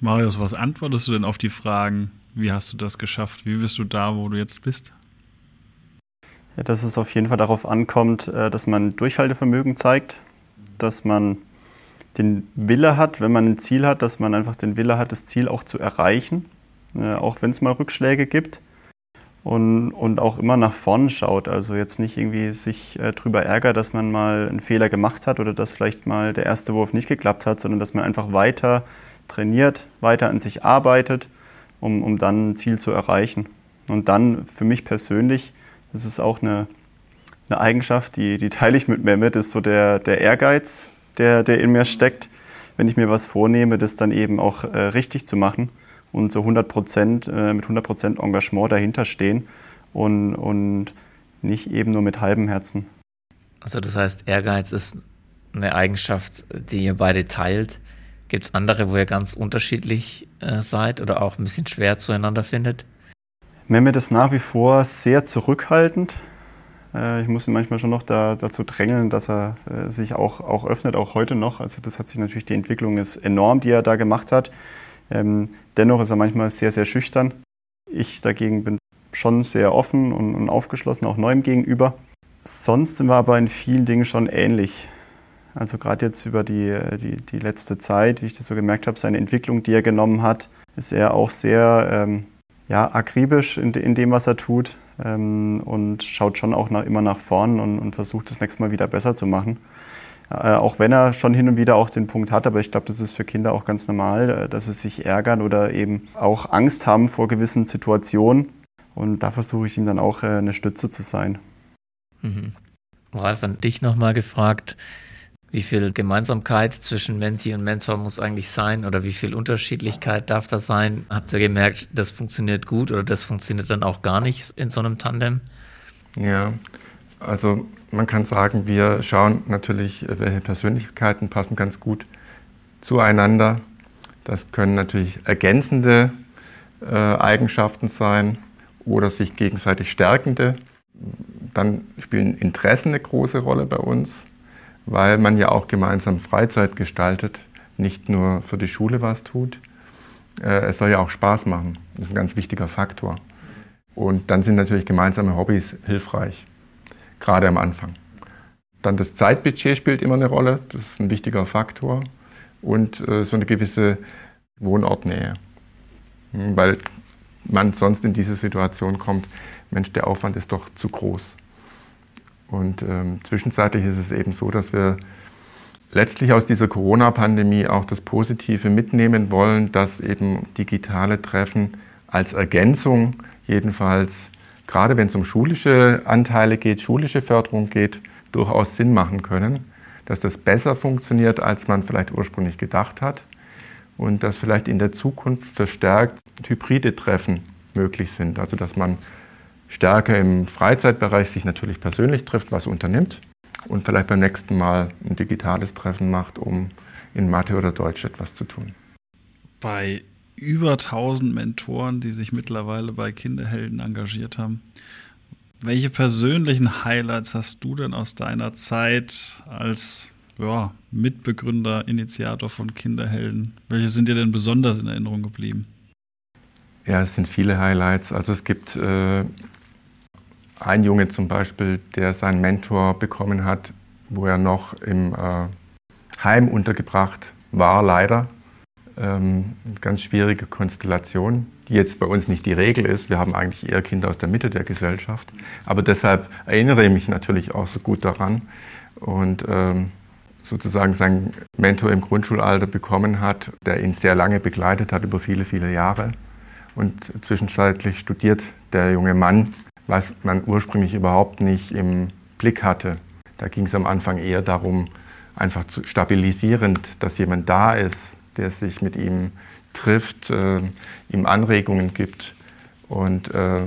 Marius, was antwortest du denn auf die Fragen, wie hast du das geschafft? Wie bist du da, wo du jetzt bist? Ja, dass es auf jeden Fall darauf ankommt, äh, dass man Durchhaltevermögen zeigt, dass man den Wille hat, wenn man ein Ziel hat, dass man einfach den Wille hat, das Ziel auch zu erreichen, äh, auch wenn es mal Rückschläge gibt. Und, und auch immer nach vorn schaut. Also jetzt nicht irgendwie sich äh, drüber ärgert, dass man mal einen Fehler gemacht hat oder dass vielleicht mal der erste Wurf nicht geklappt hat, sondern dass man einfach weiter trainiert, weiter an sich arbeitet, um, um dann ein Ziel zu erreichen. Und dann für mich persönlich das ist auch eine, eine Eigenschaft, die, die teile ich mit Mehmet, ist so der, der Ehrgeiz, der, der in mir steckt, wenn ich mir was vornehme, das dann eben auch äh, richtig zu machen und so 100 Prozent, äh, mit 100 Prozent Engagement dahinter stehen und, und nicht eben nur mit halbem Herzen. Also das heißt, Ehrgeiz ist eine Eigenschaft, die ihr beide teilt. Gibt es andere, wo ihr ganz unterschiedlich äh, seid oder auch ein bisschen schwer zueinander findet? Mehmet ist nach wie vor sehr zurückhaltend. Äh, ich muss ihn manchmal schon noch da, dazu drängeln, dass er äh, sich auch, auch öffnet, auch heute noch. Also das hat sich natürlich, die Entwicklung ist enorm, die er da gemacht hat. Ähm, dennoch ist er manchmal sehr, sehr schüchtern. Ich dagegen bin schon sehr offen und, und aufgeschlossen, auch neuem gegenüber. Sonst sind wir aber in vielen Dingen schon ähnlich. Also gerade jetzt über die, die, die letzte Zeit, wie ich das so gemerkt habe, seine Entwicklung, die er genommen hat, ist er auch sehr ähm, ja, akribisch in, in, dem, was er tut ähm, und schaut schon auch nach, immer nach vorn und, und, versucht das nächste Mal wieder besser zu machen. Äh, auch wenn er schon hin und wieder auch den Punkt hat, aber ich glaube, das ist für Kinder auch ganz normal, äh, dass sie sich ärgern oder eben auch Angst haben vor gewissen Situationen. Und da versuche ich ihm dann auch äh, eine Stütze zu sein. Mhm. Ralf, an dich nochmal gefragt, wie viel Gemeinsamkeit zwischen Menti und Mentor muss eigentlich sein oder wie viel Unterschiedlichkeit darf da sein? Habt ihr gemerkt, das funktioniert gut oder das funktioniert dann auch gar nicht in so einem Tandem? Ja, also man kann sagen, wir schauen natürlich, welche Persönlichkeiten passen ganz gut zueinander. Das können natürlich ergänzende äh, Eigenschaften sein oder sich gegenseitig stärkende. Dann spielen Interessen eine große Rolle bei uns, weil man ja auch gemeinsam Freizeit gestaltet, nicht nur für die Schule was tut. Äh, es soll ja auch Spaß machen. Das ist ein ganz wichtiger Faktor. Und dann sind natürlich gemeinsame Hobbys hilfreich, gerade am Anfang. Dann das Zeitbudget spielt immer eine Rolle, das ist ein wichtiger Faktor. Und äh, so eine gewisse Wohnortnähe. Hm, weil man sonst in diese Situation kommt, Mensch, der Aufwand ist doch zu groß. Und ähm, zwischenzeitlich ist es eben so, dass wir letztlich aus dieser Corona-Pandemie auch das Positive mitnehmen wollen, dass eben digitale Treffen als Ergänzung jedenfalls, gerade wenn es um schulische Anteile geht, schulische Förderung geht, durchaus Sinn machen können, dass das besser funktioniert, als man vielleicht ursprünglich gedacht hat und dass vielleicht in der Zukunft verstärkt hybride Treffen möglich sind. Also dass man stärker im Freizeitbereich sich natürlich persönlich trifft, was unternimmt und vielleicht beim nächsten Mal ein digitales Treffen macht, um in Mathe oder Deutsch etwas zu tun. Bei über 1000 Mentoren, die sich mittlerweile bei Kinderhelden engagiert haben, welche persönlichen Highlights hast du denn aus deiner Zeit als ja, Mitbegründer, Initiator von Kinderhelden? Welche sind dir denn besonders in Erinnerung geblieben? Ja, es sind viele Highlights. Also es gibt äh, ein Junge zum Beispiel, der seinen Mentor bekommen hat, wo er noch im äh, Heim untergebracht war, leider. Ähm, ganz schwierige Konstellation, die jetzt bei uns nicht die Regel ist. Wir haben eigentlich eher Kinder aus der Mitte der Gesellschaft. Aber deshalb erinnere ich mich natürlich auch so gut daran. Und ähm, sozusagen seinen Mentor im Grundschulalter bekommen hat, der ihn sehr lange begleitet hat, über viele, viele Jahre. Und zwischenzeitlich studiert der junge Mann was man ursprünglich überhaupt nicht im Blick hatte. Da ging es am Anfang eher darum, einfach zu stabilisierend, dass jemand da ist, der sich mit ihm trifft, äh, ihm Anregungen gibt. Und äh,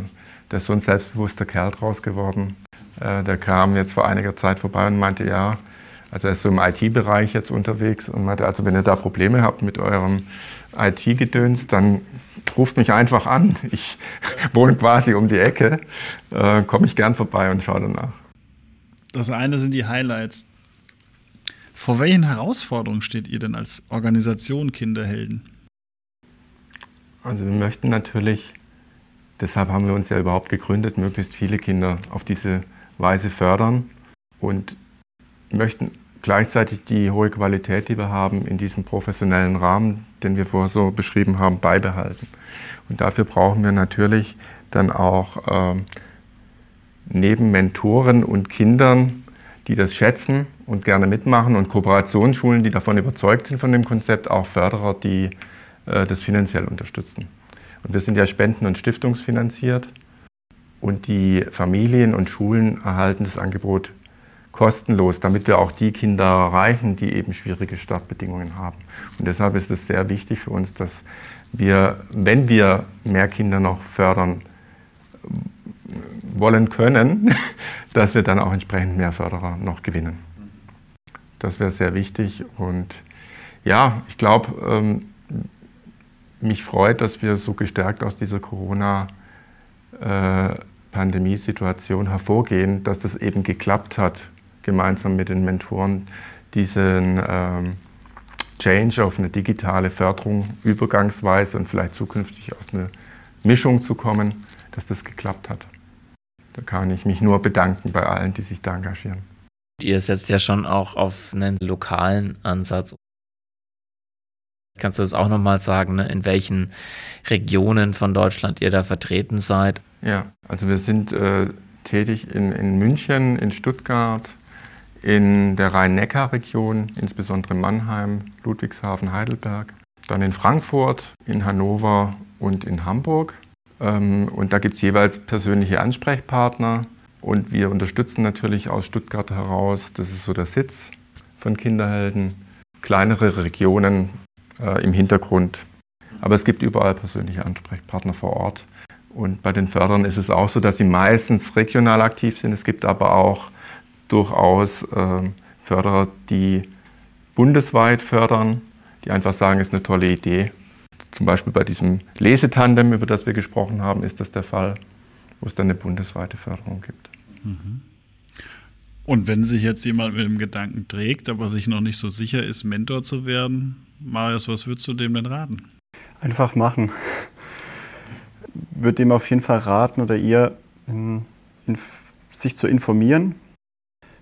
der ist so ein selbstbewusster Kerl draus geworden. Äh, der kam jetzt vor einiger Zeit vorbei und meinte, ja, also er ist so im IT-Bereich jetzt unterwegs und meinte, also wenn ihr da Probleme habt mit eurem IT-Gedöns, dann ruft mich einfach an. Ich wohne quasi um die Ecke, äh, komme ich gern vorbei und schaue danach. Das eine sind die Highlights. Vor welchen Herausforderungen steht ihr denn als Organisation Kinderhelden? Also wir möchten natürlich, deshalb haben wir uns ja überhaupt gegründet, möglichst viele Kinder auf diese Weise fördern und möchten gleichzeitig die hohe Qualität, die wir haben, in diesem professionellen Rahmen, den wir vorher so beschrieben haben, beibehalten. Und dafür brauchen wir natürlich dann auch äh, neben Mentoren und Kindern, die das schätzen und gerne mitmachen und Kooperationsschulen, die davon überzeugt sind von dem Konzept, auch Förderer, die äh, das finanziell unterstützen. Und wir sind ja spenden- und stiftungsfinanziert und die Familien und Schulen erhalten das Angebot kostenlos, damit wir auch die Kinder erreichen, die eben schwierige Startbedingungen haben. Und deshalb ist es sehr wichtig für uns, dass wir, wenn wir mehr Kinder noch fördern wollen können, dass wir dann auch entsprechend mehr Förderer noch gewinnen. Das wäre sehr wichtig. Und ja, ich glaube, ähm, mich freut, dass wir so gestärkt aus dieser Corona-Pandemiesituation hervorgehen, dass das eben geklappt hat, gemeinsam mit den Mentoren diesen ähm, Change auf eine digitale Förderung übergangsweise und vielleicht zukünftig aus einer Mischung zu kommen, dass das geklappt hat. Da kann ich mich nur bedanken bei allen, die sich da engagieren. Ihr setzt ja schon auch auf einen lokalen Ansatz. Kannst du das auch nochmal sagen, ne? in welchen Regionen von Deutschland ihr da vertreten seid? Ja, also wir sind äh, tätig in, in München, in Stuttgart, in der Rhein-Neckar-Region, insbesondere Mannheim, Ludwigshafen, Heidelberg, dann in Frankfurt, in Hannover und in Hamburg. Ähm, und da gibt es jeweils persönliche Ansprechpartner. Und wir unterstützen natürlich aus Stuttgart heraus, das ist so der Sitz von Kinderhelden, kleinere Regionen äh, im Hintergrund. Aber es gibt überall persönliche Ansprechpartner vor Ort. Und bei den Fördern ist es auch so, dass sie meistens regional aktiv sind. Es gibt aber auch durchaus äh, Förderer, die bundesweit fördern, die einfach sagen, es ist eine tolle Idee. Zum Beispiel bei diesem Lesetandem, über das wir gesprochen haben, ist das der Fall, wo es dann eine bundesweite Förderung gibt. Mhm. Und wenn sich jetzt jemand mit dem Gedanken trägt, aber sich noch nicht so sicher ist, Mentor zu werden, Marius, was würdest du dem denn raten? Einfach machen. Würde dem auf jeden Fall raten oder ihr, in, in, sich zu informieren,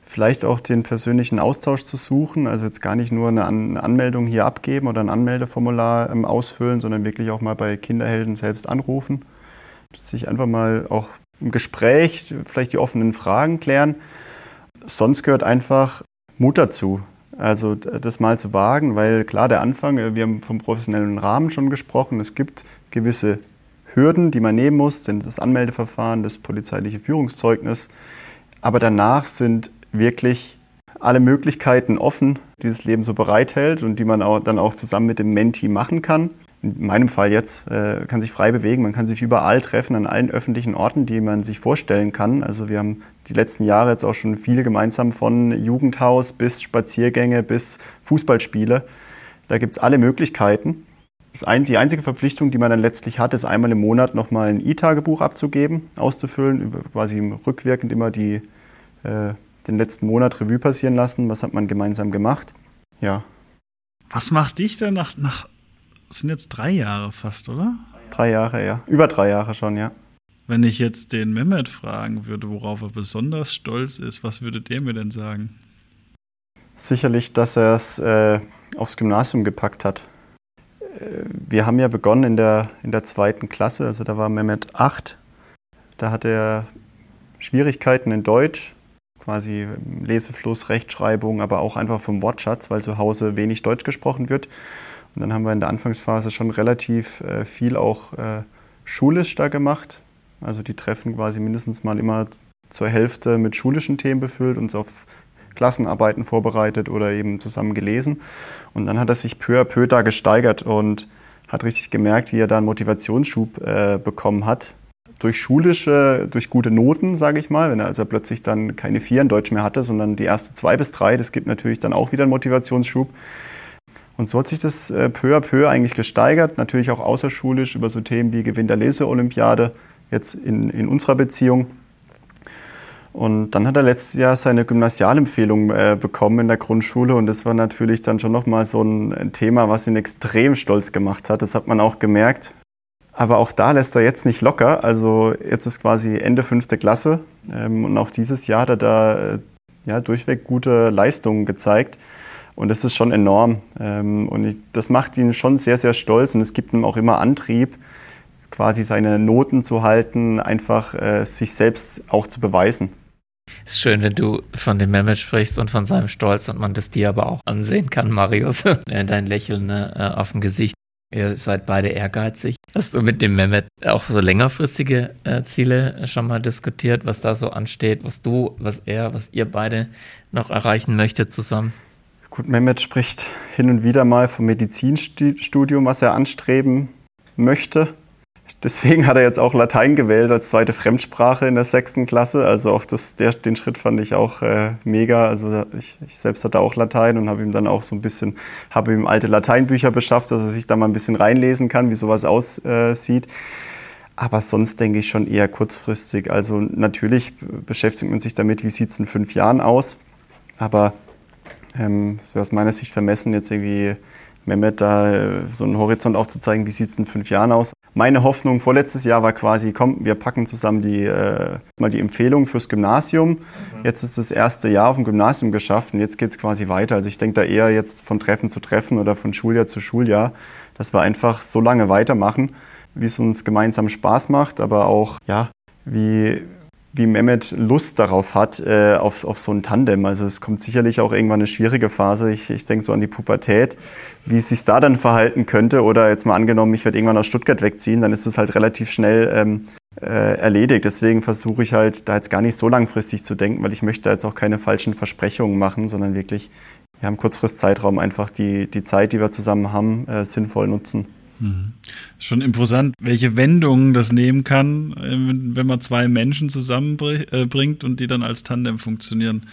vielleicht auch den persönlichen Austausch zu suchen, also jetzt gar nicht nur eine, An Anmeldung hier abgeben oder ein Anmeldeformular ähm, ausfüllen, sondern wirklich auch mal bei Kinderhelden selbst anrufen, sich einfach mal auch im Gespräch vielleicht die offenen Fragen klären. Sonst gehört einfach Mut dazu, also das mal zu wagen, weil klar, der Anfang, äh, wir haben vom professionellen Rahmen schon gesprochen, es gibt gewisse Hürden, die man nehmen muss, denn das Anmeldeverfahren, das polizeiliche Führungszeugnis, aber danach sind wirklich alle Möglichkeiten offen, die das Leben so bereithält und die man auch, dann auch zusammen mit dem Menti machen kann. In meinem Fall jetzt äh, kann sich frei bewegen, man kann sich überall treffen, an allen öffentlichen Orten, die man sich vorstellen kann. Also wir haben die letzten Jahre jetzt auch schon viel gemeinsam von Jugendhaus bis Spaziergänge bis Fußballspiele. Da gibt es alle Möglichkeiten. Ein, die einzige Verpflichtung, die man dann letztlich hat, ist einmal im Monat nochmal ein E-Tagebuch abzugeben, auszufüllen, quasi rückwirkend immer die äh, den letzten Monat Revue passieren lassen. Was hat man gemeinsam gemacht? Ja. Was macht dich denn nach, nach, das sind jetzt drei Jahre fast, oder? Drei Jahre, ja. Über drei Jahre schon, ja. Wenn ich jetzt den Mehmet fragen würde, worauf er besonders stolz ist, was würde der mir denn sagen? Sicherlich, dass er es äh, aufs Gymnasium gepackt hat. Äh, wir haben ja begonnen in der, in der zweiten Klasse, also da war Mehmet acht. Da hatte er Schwierigkeiten in Deutsch, quasi Lesefluss, Rechtschreibung, aber auch einfach vom Wortschatz, weil zu Hause wenig Deutsch gesprochen wird. Und dann haben wir in der Anfangsphase schon relativ äh, viel auch äh, schulisch da gemacht. Also die Treffen quasi mindestens mal immer zur Hälfte mit schulischen Themen befüllt, uns auf Klassenarbeiten vorbereitet oder eben zusammen gelesen. Und dann hat er sich peu à peu da gesteigert und hat richtig gemerkt, wie er da einen Motivationsschub äh, bekommen hat, durch schulische, durch gute Noten, sage ich mal, wenn er also plötzlich dann keine vier in Deutsch mehr hatte, sondern die erste zwei bis drei, das gibt natürlich dann auch wieder einen Motivationsschub. Und so hat sich das äh, peu à peu eigentlich gesteigert, natürlich auch außerschulisch über so Themen wie Gewinn der Leseolympiade, jetzt in, in unserer Beziehung. Und dann hat er letztes Jahr seine Gymnasialempfehlung äh, bekommen in der Grundschule und das war natürlich dann schon nochmal so ein, ein Thema, was ihn extrem stolz gemacht hat. Das hat man auch gemerkt. Aber auch da lässt er jetzt nicht locker. Also jetzt ist quasi Ende fünfte Klasse ähm, und auch dieses Jahr hat er da äh, ja, durchweg gute Leistungen gezeigt. Und das ist schon enorm. Ähm, und ich, das macht ihn schon sehr, sehr stolz und es gibt ihm auch immer Antrieb, quasi seine Noten zu halten, einfach äh, sich selbst auch zu beweisen. Es ist schön, wenn du von dem Mehmet sprichst und von seinem Stolz und man das dir aber auch ansehen kann, Marius. Dein Lächeln ne, äh, auf dem Gesicht. Ihr seid beide ehrgeizig. Hast du mit dem Mehmet auch so längerfristige äh, Ziele schon mal diskutiert, was da so ansteht, was du, was er, was ihr beide noch erreichen möchtet zusammen? Gut, Mehmet spricht hin und wieder mal vom Medizinstudium, was er anstreben möchte. Deswegen hat er jetzt auch Latein gewählt als zweite Fremdsprache in der sechsten Klasse. Also auch das, der, den Schritt fand ich auch äh, mega. Also ich, ich, selbst hatte auch Latein und habe ihm dann auch so ein bisschen, habe ihm alte Lateinbücher beschafft, dass er sich da mal ein bisschen reinlesen kann, wie sowas aussieht. Aber sonst denke ich schon eher kurzfristig. Also natürlich beschäftigt man sich damit, wie sieht es in fünf Jahren aus. Aber ähm, wäre aus meiner Sicht vermessen, jetzt irgendwie Mehmet da äh, so einen Horizont aufzuzeigen, wie sieht es in fünf Jahren aus. Meine Hoffnung vorletztes Jahr war quasi, komm, wir packen zusammen die, äh, mal die Empfehlung fürs Gymnasium. Mhm. Jetzt ist das erste Jahr auf dem Gymnasium geschafft und jetzt geht es quasi weiter. Also ich denke da eher jetzt von Treffen zu Treffen oder von Schuljahr zu Schuljahr, dass wir einfach so lange weitermachen, wie es uns gemeinsam Spaß macht, aber auch, ja, wie, wie Mehmet Lust darauf hat, äh, auf, auf so ein Tandem. Also es kommt sicherlich auch irgendwann eine schwierige Phase. Ich, ich denke so an die Pubertät, wie es sich da dann verhalten könnte. Oder jetzt mal angenommen, ich werde irgendwann aus Stuttgart wegziehen, dann ist es halt relativ schnell ähm, äh, erledigt. Deswegen versuche ich halt da jetzt gar nicht so langfristig zu denken, weil ich möchte jetzt auch keine falschen Versprechungen machen, sondern wirklich ja, im Kurzfristzeitraum einfach die, die Zeit, die wir zusammen haben, äh, sinnvoll nutzen. Schon imposant, welche Wendungen das nehmen kann, äh, wenn man zwei Menschen zusammenbringt und die dann als Tandem funktionieren.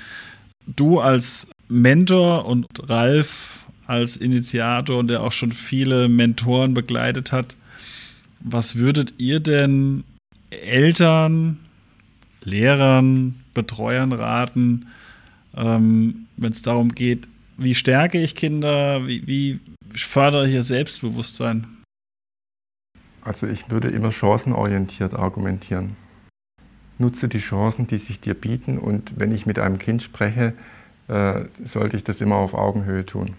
Du als Mentor und Ralf als Initiator und der auch schon viele Mentoren begleitet hat, was würdet ihr denn Eltern, Lehrern, Betreuern raten, ähm, wenn es darum geht, wie stärke ich Kinder, wie, wie fördere ich ihr Selbstbewusstsein? Also ich würde immer chancenorientiert argumentieren. Nutze die Chancen, die sich dir bieten und wenn ich mit einem Kind spreche, äh, sollte ich das immer auf Augenhöhe tun.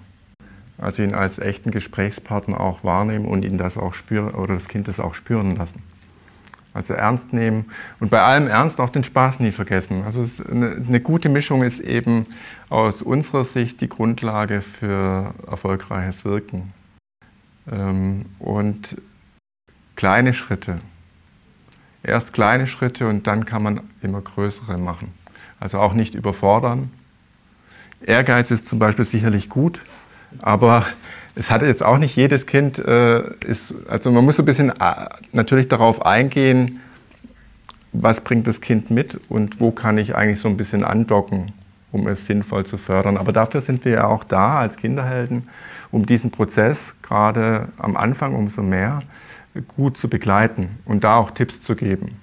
Also ihn als echten Gesprächspartner auch wahrnehmen und ihn das auch spüren oder das Kind das auch spüren lassen. Also ernst nehmen und bei allem Ernst auch den Spaß nie vergessen. Also eine, gute Mischung ist eben aus unserer Sicht die Grundlage für erfolgreiches Wirken. Ähm, und kleine Schritte. Erst kleine Schritte und dann kann man immer größere machen. Also auch nicht überfordern. Ehrgeiz ist zum Beispiel sicherlich gut, aber es hatte jetzt auch nicht jedes Kind, äh, ist, also man muss so ein bisschen äh, natürlich darauf eingehen, was bringt das Kind mit und wo kann ich eigentlich so ein bisschen andocken, um es sinnvoll zu fördern. Aber dafür sind wir ja auch da als Kinderhelden, um diesen Prozess gerade am Anfang umso mehr gut zu begleiten und da auch Tipps zu geben.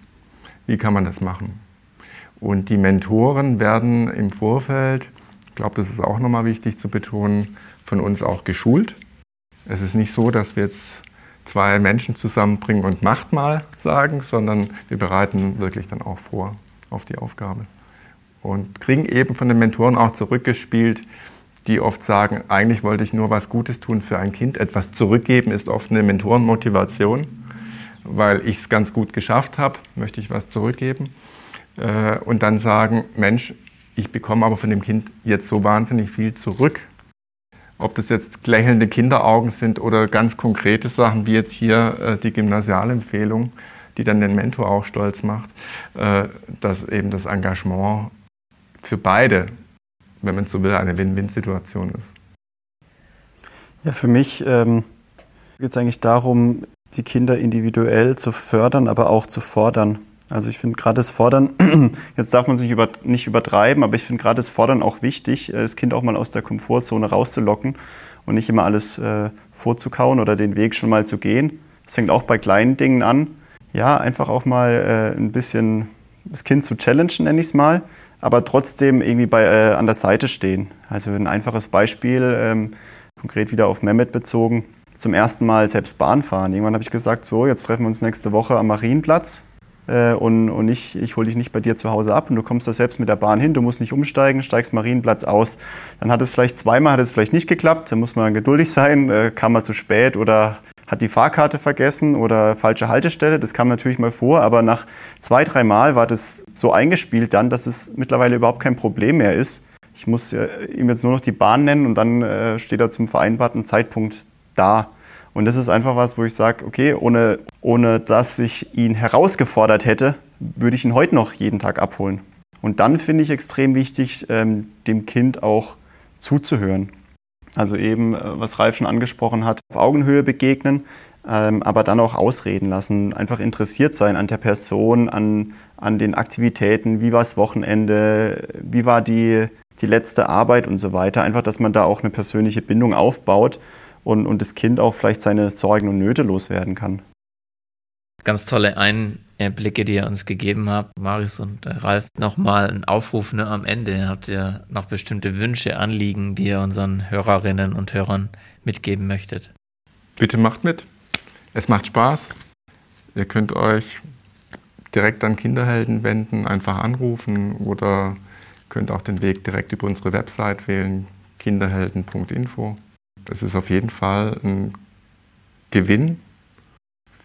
Wie kann man das machen? Und die Mentoren werden im Vorfeld, ich glaube, das ist auch nochmal wichtig zu betonen, von uns auch geschult. Es ist nicht so, dass wir jetzt zwei Menschen zusammenbringen und macht mal sagen, sondern wir bereiten wirklich dann auch vor auf die Aufgabe. Und kriegen eben von den Mentoren auch zurückgespielt, die oft sagen, eigentlich wollte ich nur was Gutes tun für ein Kind. Etwas zurückgeben ist oft eine Mentorenmotivation, weil ich es ganz gut geschafft habe, möchte ich was zurückgeben. Äh, und dann sagen, Mensch, ich bekomme aber von dem Kind jetzt so wahnsinnig viel zurück. Ob das jetzt lächelnde Kinderaugen sind oder ganz konkrete Sachen, wie jetzt hier äh, die Gymnasialempfehlung, die dann den Mentor auch stolz macht, äh, dass eben das Engagement für beide wenn man so will, eine Win-Win-Situation ist. Ja, für mich ähm, geht es eigentlich darum, die Kinder individuell zu fördern, aber auch zu fordern. Also ich finde gerade das Fordern, jetzt darf man sich über, nicht übertreiben, aber ich finde gerade das Fordern auch wichtig, äh, das Kind auch mal aus der Komfortzone rauszulocken und nicht immer alles äh, vorzukauen oder den Weg schon mal zu gehen. Das fängt auch bei kleinen Dingen an. Ja, einfach auch mal äh, ein bisschen das Kind zu challengen, nenne ich es mal aber trotzdem irgendwie bei, äh, an der Seite stehen. Also ein einfaches Beispiel, ähm, konkret wieder auf Mehmet bezogen, zum ersten Mal selbst Bahn fahren. Irgendwann habe ich gesagt, so, jetzt treffen wir uns nächste Woche am Marienplatz äh, und, und ich, ich hole dich nicht bei dir zu Hause ab und du kommst da selbst mit der Bahn hin, du musst nicht umsteigen, steigst Marienplatz aus. Dann hat es vielleicht zweimal, hat es vielleicht nicht geklappt, dann muss man geduldig sein, äh, kam mal zu spät oder hat die Fahrkarte vergessen oder falsche Haltestelle. Das kam natürlich mal vor, aber nach zwei, drei Mal war das so eingespielt dann, dass es mittlerweile überhaupt kein Problem mehr ist. Ich muss ihm jetzt nur noch die Bahn nennen und dann äh, steht er zum vereinbarten Zeitpunkt da. Und das ist einfach was, wo ich sage, okay, ohne, ohne dass ich ihn herausgefordert hätte, würde ich ihn heute noch jeden Tag abholen. Und dann finde ich extrem wichtig, ähm, dem Kind auch zuzuhören. Also eben, äh, was Ralf schon angesprochen hat, auf Augenhöhe begegnen, ähm, aber dann auch ausreden lassen, einfach interessiert sein an der Person, an, an den Aktivitäten, wie war das Wochenende, wie war die, die letzte Arbeit und so weiter. Einfach, dass man da auch eine persönliche Bindung aufbaut und, und das Kind auch vielleicht seine Sorgen und Nöte loswerden kann. Ganz tolle Einblicke, die ihr uns gegeben habt, Marius und Ralf. Nochmal ein Aufruf ne, am Ende. Habt ihr noch bestimmte Wünsche, Anliegen, die ihr unseren Hörerinnen und Hörern mitgeben möchtet? Bitte macht mit. Es macht Spaß. Ihr könnt euch direkt an Kinderhelden wenden, einfach anrufen oder könnt auch den Weg direkt über unsere Website wählen, kinderhelden.info. Das ist auf jeden Fall ein Gewinn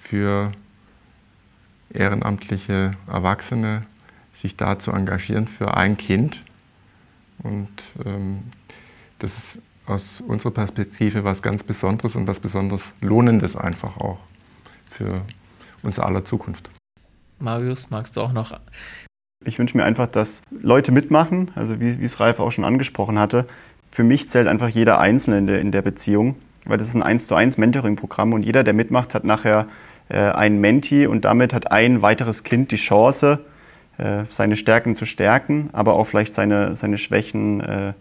für ehrenamtliche Erwachsene, sich da zu engagieren für ein Kind. Und ähm, das ist aus unserer Perspektive was ganz Besonderes und was besonders Lohnendes einfach auch für unser aller Zukunft. Marius, magst du auch noch? Ich wünsche mir einfach, dass Leute mitmachen, also wie, wie es Ralf auch schon angesprochen hatte. Für mich zählt einfach jeder Einzelne in der, in der Beziehung, weil das ist ein 1 zu 1 Mentoring-Programm und jeder, der mitmacht, hat nachher ein Menti und damit hat ein weiteres Kind die Chance, äh, seine Stärken zu stärken, aber auch vielleicht seine, seine Schwächen äh,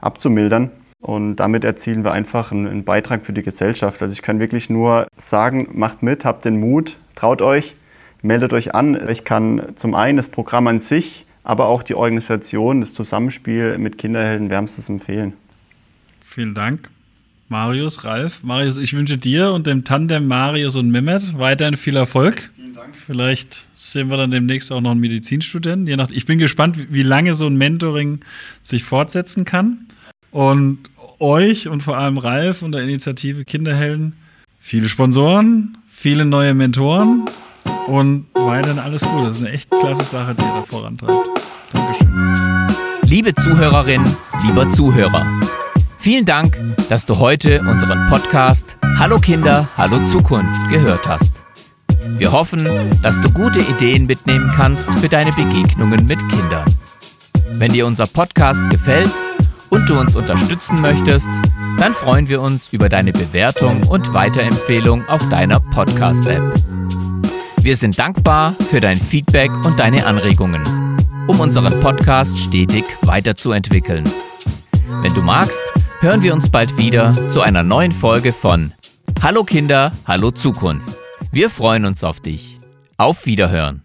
abzumildern. Und damit erzielen wir einfach einen, einen Beitrag für die Gesellschaft. Also ich kann wirklich nur sagen, macht mit, habt den Mut, traut euch, meldet euch an. Ich kann zum einen das Programm an sich, aber auch die Organisation, das Zusammenspiel mit Kinderhelden wärmstens empfehlen. Vielen Dank. Marius, Ralf. Marius, ich wünsche dir und dem Tandem Marius und Mehmet weiterhin viel Erfolg. Vielen Dank. Vielleicht sehen wir dann demnächst auch noch einen Medizinstudenten. Je nach, ich bin gespannt, wie lange so ein Mentoring sich fortsetzen kann. Und euch und vor allem Ralf und der Initiative Kinderhelden viele Sponsoren, viele neue Mentoren und weiterhin alles Gute. Das ist eine echt klasse Sache, die ihr da vorantreibt. Dankeschön. Liebe Zuhörerin, lieber Zuhörer, vielen Dank, dass du heute unseren Podcast Hallo Kinder, Hallo Zukunft gehört hast. Wir hoffen, dass du gute Ideen mitnehmen kannst für deine Begegnungen mit Kindern. Wenn dir unser Podcast gefällt, und du uns unterstützen möchtest, dann freuen wir uns über deine Bewertung und Weiterempfehlung auf deiner Podcast-App. Wir sind dankbar für dein Feedback und deine Anregungen, um unseren Podcast stetig weiterzuentwickeln. Wenn du magst, hören wir uns bald wieder zu einer neuen Folge von Hallo Kinder, Hallo Zukunft. Wir freuen uns auf dich. Auf Wiederhören.